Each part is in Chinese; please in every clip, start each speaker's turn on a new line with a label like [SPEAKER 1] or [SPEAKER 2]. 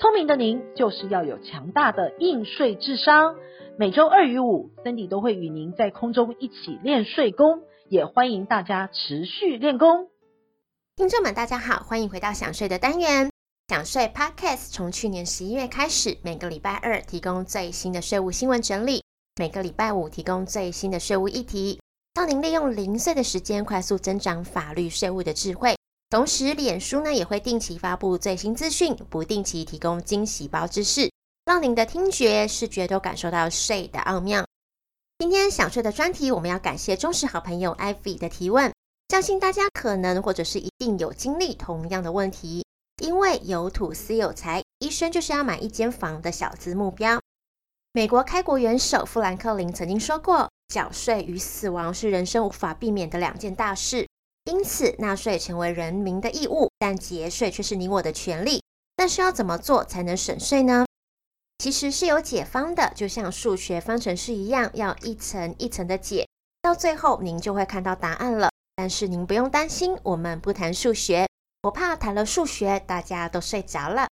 [SPEAKER 1] 聪明的您，就是要有强大的应税智商。每周二与五，Cindy 都会与您在空中一起练税功，也欢迎大家持续练功。
[SPEAKER 2] 听众们，大家好，欢迎回到想税的单元。想税 Podcast 从去年十一月开始，每个礼拜二提供最新的税务新闻整理，每个礼拜五提供最新的税务议题，让您利用零碎的时间快速增长法律税务的智慧。同时，脸书呢也会定期发布最新资讯，不定期提供惊喜包知识，让您的听觉、视觉都感受到税的奥妙。今天想税的专题，我们要感谢忠实好朋友 Ivy 的提问，相信大家可能或者是一定有经历同样的问题，因为有土斯有财，一生就是要买一间房的小资目标。美国开国元首富兰克林曾经说过，缴税与死亡是人生无法避免的两件大事。因此，纳税成为人民的义务，但节税却是你我的权利。但是要怎么做才能省税呢？其实是有解方的，就像数学方程式一样，要一层一层的解，到最后您就会看到答案了。但是您不用担心，我们不谈数学，我怕谈了数学大家都睡着了。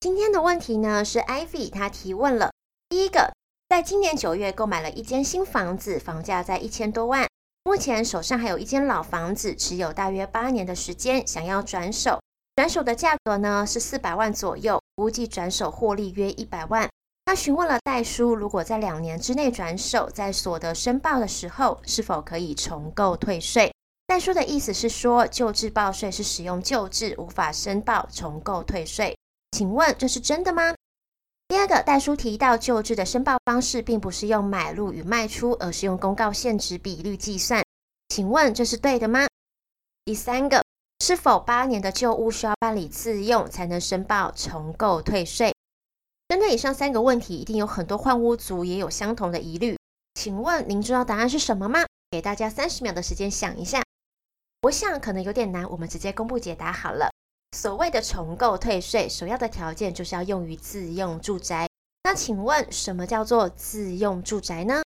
[SPEAKER 2] 今天的问题呢，是 Ivy 她提问了。第一个，在今年九月购买了一间新房子，房价在一千多万。目前手上还有一间老房子，持有大约八年的时间，想要转手。转手的价格呢是四百万左右，估计转手获利约一百万。他询问了代书，如果在两年之内转手，在所得申报的时候是否可以重构退税？代书的意思是说，旧制报税是使用旧制，无法申报重构退税。请问这是真的吗？第二个代书提到，旧制的申报方式并不是用买入与卖出，而是用公告现值比率计算。请问这是对的吗？第三个，是否八年的旧屋需要办理自用才能申报重购退税？针对以上三个问题，一定有很多换屋族也有相同的疑虑。请问您知道答案是什么吗？给大家三十秒的时间想一下。我想可能有点难，我们直接公布解答好了。所谓的重购退税，首要的条件就是要用于自用住宅。那请问，什么叫做自用住宅呢？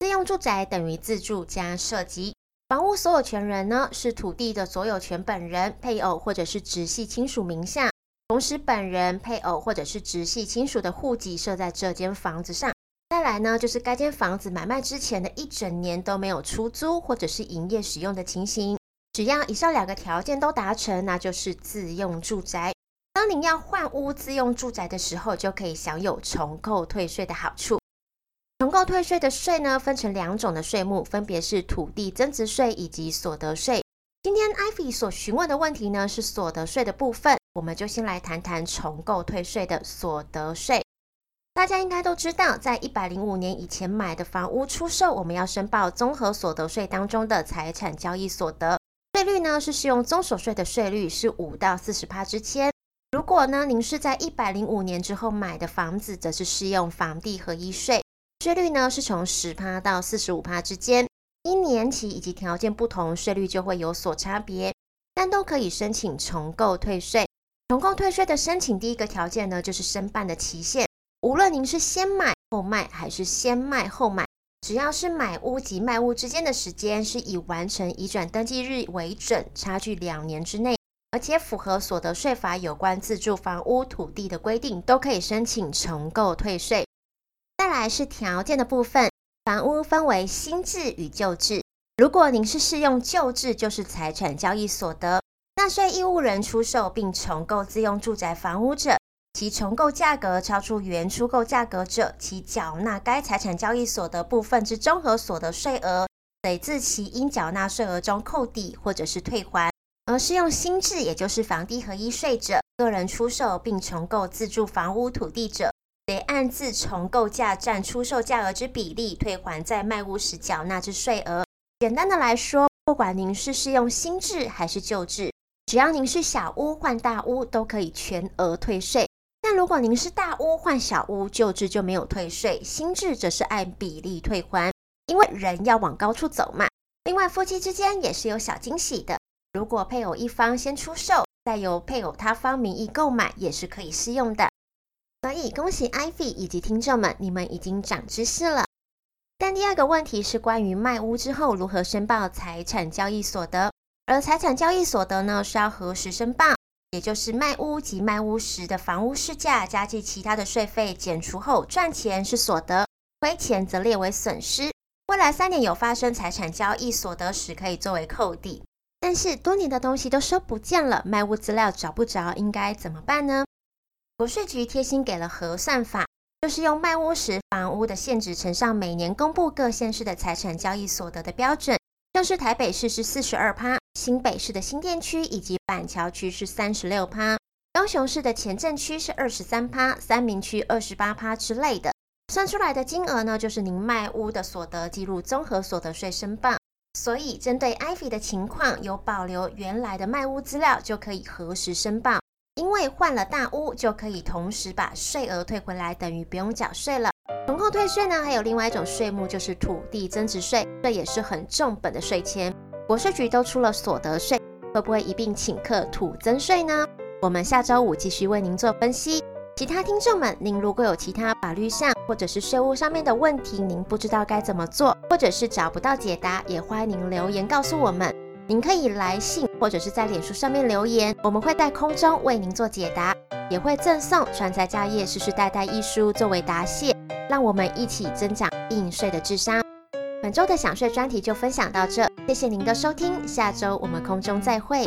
[SPEAKER 2] 自用住宅等于自住加设籍。房屋所有权人呢，是土地的所有权本人、配偶或者是直系亲属名下，同时本人、配偶或者是直系亲属的户籍设在这间房子上。再来呢，就是该间房子买卖之前的一整年都没有出租或者是营业使用的情形。只要以上两个条件都达成，那就是自用住宅。当您要换屋自用住宅的时候，就可以享有重购退税的好处。重购退税的税呢，分成两种的税目，分别是土地增值税以及所得税。今天 Ivy 所询问的问题呢，是所得税的部分，我们就先来谈谈重购退税的所得税。大家应该都知道，在一百零五年以前买的房屋出售，我们要申报综合所得税当中的财产交易所得。税率呢是适用综所税的税率是五到四十趴之间。如果呢您是在一百零五年之后买的房子，则是适用房地合一税，税率呢是从十趴到四十五趴之间。一年期以及条件不同，税率就会有所差别，但都可以申请重购退税。重购退税的申请第一个条件呢，就是申办的期限，无论您是先买后卖还是先卖后买。只要是买屋及卖屋之间的时间是以完成移转登记日为准，差距两年之内，而且符合所得税法有关自住房屋土地的规定，都可以申请重购退税。再来是条件的部分，房屋分为新制与旧制。如果您是适用旧制，就是财产交易所得，纳税义务人出售并重购自用住宅房屋者。其重购价格超出原出购价格者，其缴纳该财产交易所得部分之综合所得税额，得自其应缴纳税额中扣抵或者是退还。而适用新制，也就是房地合一税者，个人出售并重购自住房屋土地者，得按自重购价占出售价额之比例退还在卖屋时缴纳之税额。简单的来说，不管您是适用新制还是旧制，只要您是小屋换大屋，都可以全额退税。但如果您是大屋换小屋，旧制就没有退税，新制则是按比例退还。因为人要往高处走嘛，另外，夫妻之间也是有小惊喜的。如果配偶一方先出售，再由配偶他方名义购买，也是可以适用的。所以，恭喜 Ivy 以及听众们，你们已经长知识了。但第二个问题是关于卖屋之后如何申报财产交易所得，而财产交易所得呢，是要核实申报，也就是卖屋及卖屋时的房屋市价加计其他的税费减除后，赚钱是所得，亏钱则列为损失。未来三年有发生财产交易所得时，可以作为扣抵。但是多年的东西都收不见了，卖屋资料找不着，应该怎么办呢？国税局贴心给了核算法，就是用卖屋时房屋的现值乘上每年公布各县市的财产交易所得的标准，像是台北市是四十二趴，新北市的新店区以及板桥区是三十六趴，高雄市的前镇区是二十三趴，三民区二十八趴之类的。算出来的金额呢，就是您卖屋的所得计入综合所得税申报。所以针对 Ivy 的情况，有保留原来的卖屋资料就可以核实申报。因为换了大屋，就可以同时把税额退回来，等于不用缴税了。重扣退税呢，还有另外一种税目，就是土地增值税，这也是很重本的税钱。国税局都出了所得税，会不会一并请客土增税呢？我们下周五继续为您做分析。其他听众们，您如果有其他法律上或者是税务上面的问题，您不知道该怎么做，或者是找不到解答，也欢迎您留言告诉我们。您可以来信或者是在脸书上面留言，我们会在空中为您做解答，也会赠送《传财家业世世代代》一书作为答谢。让我们一起增长应税的智商。本周的想睡专题就分享到这，谢谢您的收听，下周我们空中再会。